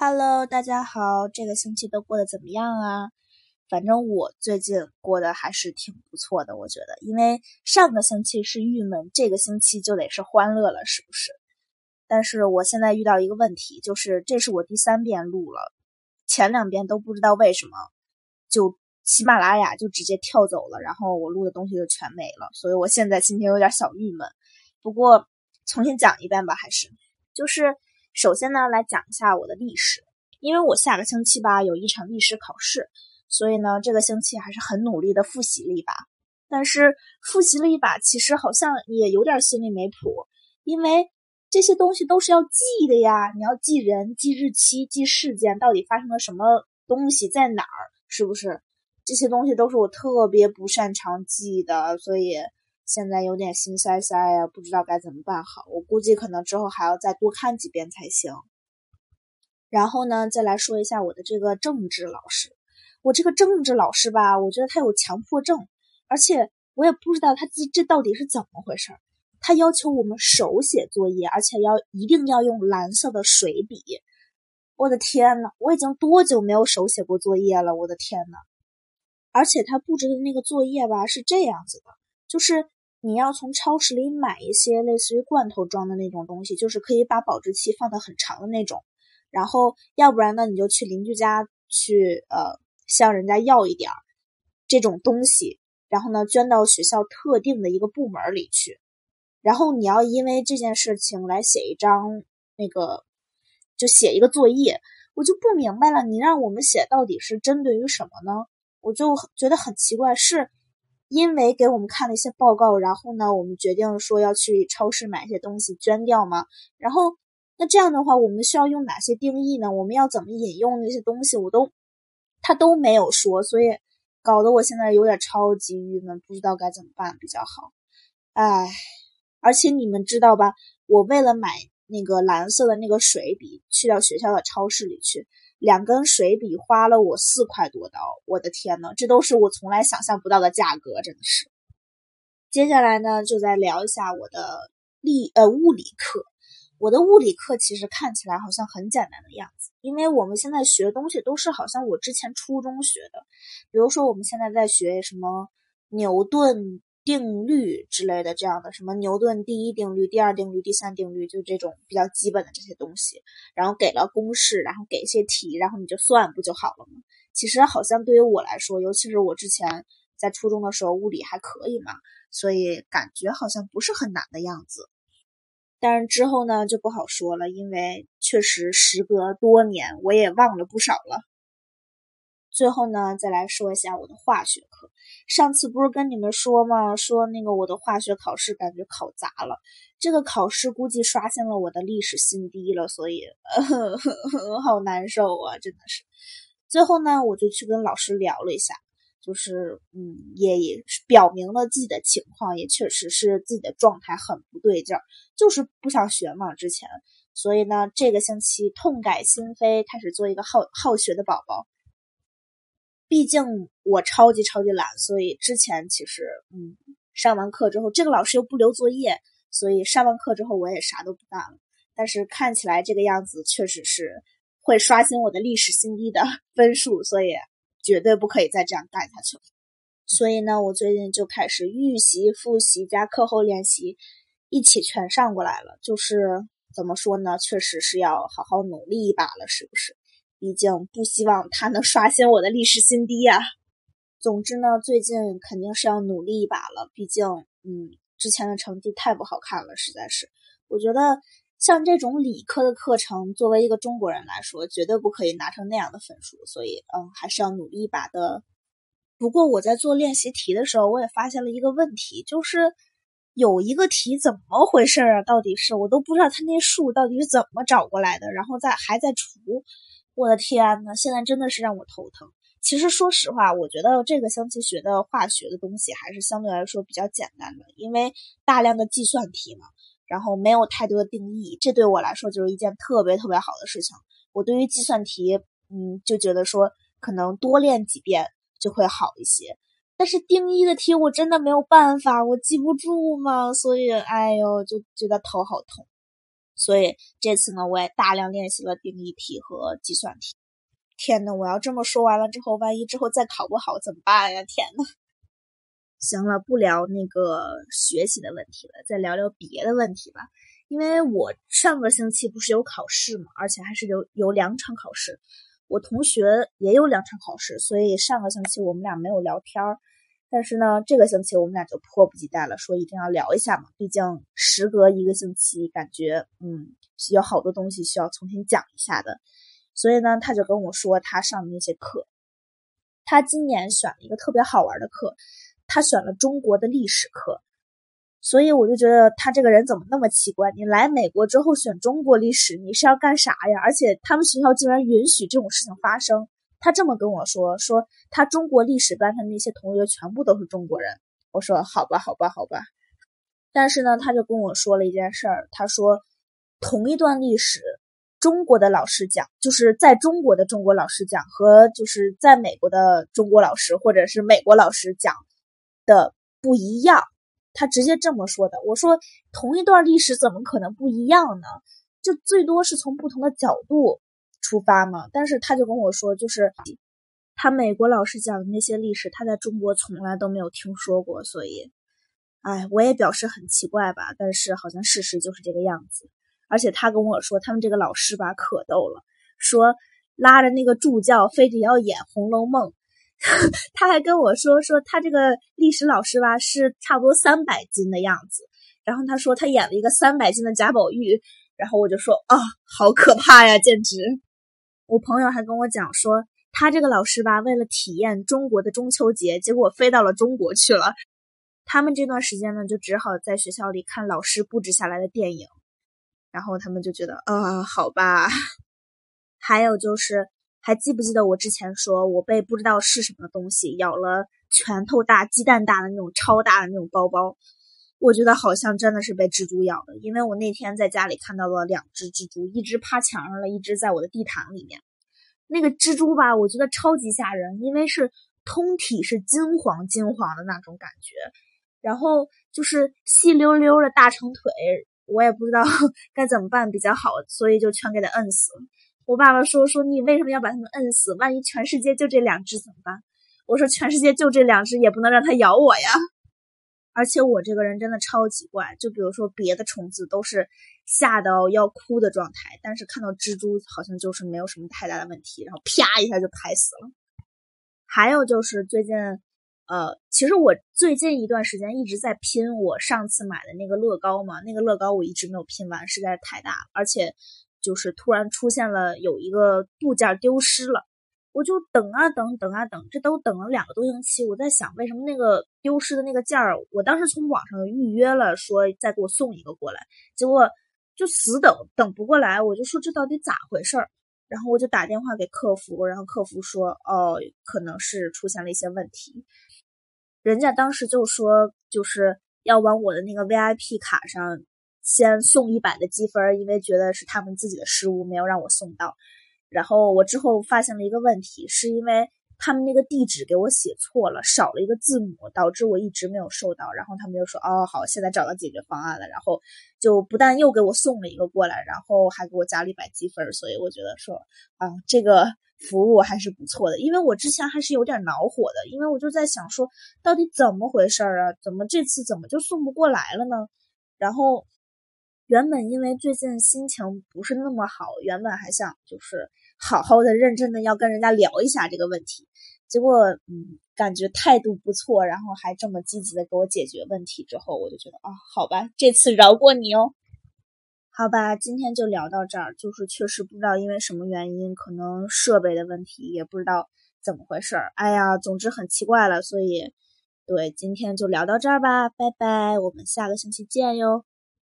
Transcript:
Hello，大家好，这个星期都过得怎么样啊？反正我最近过得还是挺不错的，我觉得，因为上个星期是郁闷，这个星期就得是欢乐了，是不是？但是我现在遇到一个问题，就是这是我第三遍录了，前两遍都不知道为什么，就喜马拉雅就直接跳走了，然后我录的东西就全没了，所以我现在心情有点小郁闷。不过重新讲一遍吧，还是就是。首先呢，来讲一下我的历史，因为我下个星期吧有一场历史考试，所以呢这个星期还是很努力的复习了一把。但是复习了一把，其实好像也有点心里没谱，因为这些东西都是要记的呀，你要记人、记日期、记事件，到底发生了什么东西在哪儿，是不是？这些东西都是我特别不擅长记的，所以。现在有点心塞塞呀，不知道该怎么办好。我估计可能之后还要再多看几遍才行。然后呢，再来说一下我的这个政治老师。我这个政治老师吧，我觉得他有强迫症，而且我也不知道他这这到底是怎么回事儿。他要求我们手写作业，而且要一定要用蓝色的水笔。我的天呐，我已经多久没有手写过作业了？我的天呐！而且他布置的那个作业吧，是这样子的，就是。你要从超市里买一些类似于罐头装的那种东西，就是可以把保质期放的很长的那种。然后，要不然呢，你就去邻居家去，呃，向人家要一点儿这种东西，然后呢，捐到学校特定的一个部门里去。然后你要因为这件事情来写一张那个，就写一个作业。我就不明白了，你让我们写到底是针对于什么呢？我就觉得很奇怪，是。因为给我们看了一些报告，然后呢，我们决定说要去超市买一些东西捐掉嘛。然后，那这样的话，我们需要用哪些定义呢？我们要怎么引用那些东西？我都他都没有说，所以搞得我现在有点超级郁闷，不知道该怎么办比较好。唉，而且你们知道吧？我为了买那个蓝色的那个水笔，去到学校的超市里去。两根水笔花了我四块多刀，我的天呐，这都是我从来想象不到的价格，真的是。接下来呢，就再聊一下我的力呃物理课。我的物理课其实看起来好像很简单的样子，因为我们现在学东西都是好像我之前初中学的，比如说我们现在在学什么牛顿。定律之类的，这样的什么牛顿第一定律、第二定律、第三定律，就这种比较基本的这些东西，然后给了公式，然后给一些题，然后你就算不就好了吗？其实好像对于我来说，尤其是我之前在初中的时候，物理还可以嘛，所以感觉好像不是很难的样子。但是之后呢，就不好说了，因为确实时隔多年，我也忘了不少了。最后呢，再来说一下我的化学课。上次不是跟你们说吗？说那个我的化学考试感觉考砸了，这个考试估计刷新了我的历史新低了，所以 好难受啊，真的是。最后呢，我就去跟老师聊了一下，就是嗯，也也表明了自己的情况，也确实是自己的状态很不对劲儿，就是不想学嘛。之前，所以呢，这个星期痛改心扉，开始做一个好好学的宝宝。毕竟我超级超级懒，所以之前其实嗯，上完课之后，这个老师又不留作业，所以上完课之后我也啥都不干了。但是看起来这个样子确实是会刷新我的历史新低的 分数，所以绝对不可以再这样干下去了。所以呢，我最近就开始预习、复习加课后练习一起全上过来了。就是怎么说呢，确实是要好好努力一把了，是不是？毕竟不希望他能刷新我的历史新低呀。总之呢，最近肯定是要努力一把了。毕竟，嗯，之前的成绩太不好看了，实在是。我觉得像这种理科的课程，作为一个中国人来说，绝对不可以拿成那样的分数。所以，嗯，还是要努力一把的。不过我在做练习题的时候，我也发现了一个问题，就是有一个题怎么回事啊？到底是我都不知道他那数到底是怎么找过来的，然后再还在除。我的天呐，现在真的是让我头疼。其实说实话，我觉得这个星期学的化学的东西还是相对来说比较简单的，因为大量的计算题嘛，然后没有太多的定义，这对我来说就是一件特别特别好的事情。我对于计算题，嗯，就觉得说可能多练几遍就会好一些。但是定义的题我真的没有办法，我记不住嘛，所以哎呦，就觉得头好痛。所以这次呢，我也大量练习了定义题和计算题。天呐，我要这么说完了之后，万一之后再考不好怎么办呀？天呐！行了，不聊那个学习的问题了，再聊聊别的问题吧。因为我上个星期不是有考试嘛，而且还是有有两场考试，我同学也有两场考试，所以上个星期我们俩没有聊天儿。但是呢，这个星期我们俩就迫不及待了，说一定要聊一下嘛。毕竟时隔一个星期，感觉嗯，有好多东西需要重新讲一下的。所以呢，他就跟我说他上的那些课，他今年选了一个特别好玩的课，他选了中国的历史课。所以我就觉得他这个人怎么那么奇怪？你来美国之后选中国历史，你是要干啥呀？而且他们学校竟然允许这种事情发生。他这么跟我说，说他中国历史班上那些同学全部都是中国人。我说好吧，好吧，好吧。但是呢，他就跟我说了一件事儿，他说同一段历史，中国的老师讲，就是在中国的中国老师讲和就是在美国的中国老师或者是美国老师讲的不一样。他直接这么说的，我说同一段历史怎么可能不一样呢？就最多是从不同的角度出发嘛。但是他就跟我说，就是他美国老师讲的那些历史，他在中国从来都没有听说过，所以，哎，我也表示很奇怪吧。但是好像事实就是这个样子。而且他跟我说，他们这个老师吧可逗了，说拉着那个助教非得要演《红楼梦》。他还跟我说说他这个历史老师吧是差不多三百斤的样子，然后他说他演了一个三百斤的贾宝玉，然后我就说啊，好可怕呀，简直！我朋友还跟我讲说，他这个老师吧为了体验中国的中秋节，结果飞到了中国去了。他们这段时间呢，就只好在学校里看老师布置下来的电影，然后他们就觉得啊，好吧。还有就是。还记不记得我之前说，我被不知道是什么东西咬了拳头大、鸡蛋大的那种超大的那种包包？我觉得好像真的是被蜘蛛咬的，因为我那天在家里看到了两只蜘蛛，一只趴墙上了，一只在我的地毯里面。那个蜘蛛吧，我觉得超级吓人，因为是通体是金黄金黄的那种感觉，然后就是细溜溜的大长腿，我也不知道 该怎么办比较好，所以就全给它摁死。我爸爸说：“说你为什么要把它们摁死？万一全世界就这两只怎么办？”我说：“全世界就这两只，也不能让它咬我呀。”而且我这个人真的超级怪，就比如说别的虫子都是吓到要哭的状态，但是看到蜘蛛好像就是没有什么太大的问题，然后啪一下就拍死了。还有就是最近，呃，其实我最近一段时间一直在拼我上次买的那个乐高嘛，那个乐高我一直没有拼完，实在是太大了，而且。就是突然出现了有一个部件丢失了，我就等啊等，等啊等，这都等了两个多星期。我在想，为什么那个丢失的那个件儿，我当时从网上预约了，说再给我送一个过来，结果就死等，等不过来。我就说这到底咋回事儿？然后我就打电话给客服，然后客服说，哦，可能是出现了一些问题。人家当时就说，就是要往我的那个 VIP 卡上。先送一百的积分，因为觉得是他们自己的失误，没有让我送到。然后我之后发现了一个问题，是因为他们那个地址给我写错了，少了一个字母，导致我一直没有收到。然后他们就说：“哦，好，现在找到解决方案了。”然后就不但又给我送了一个过来，然后还给我加了一百积分。所以我觉得说啊，这个服务还是不错的。因为我之前还是有点恼火的，因为我就在想说，到底怎么回事啊？怎么这次怎么就送不过来了呢？然后。原本因为最近心情不是那么好，原本还想就是好好的、认真的要跟人家聊一下这个问题，结果嗯，感觉态度不错，然后还这么积极的给我解决问题，之后我就觉得啊，好吧，这次饶过你哦。好吧，今天就聊到这儿，就是确实不知道因为什么原因，可能设备的问题，也不知道怎么回事儿。哎呀，总之很奇怪了，所以对，今天就聊到这儿吧，拜拜，我们下个星期见哟。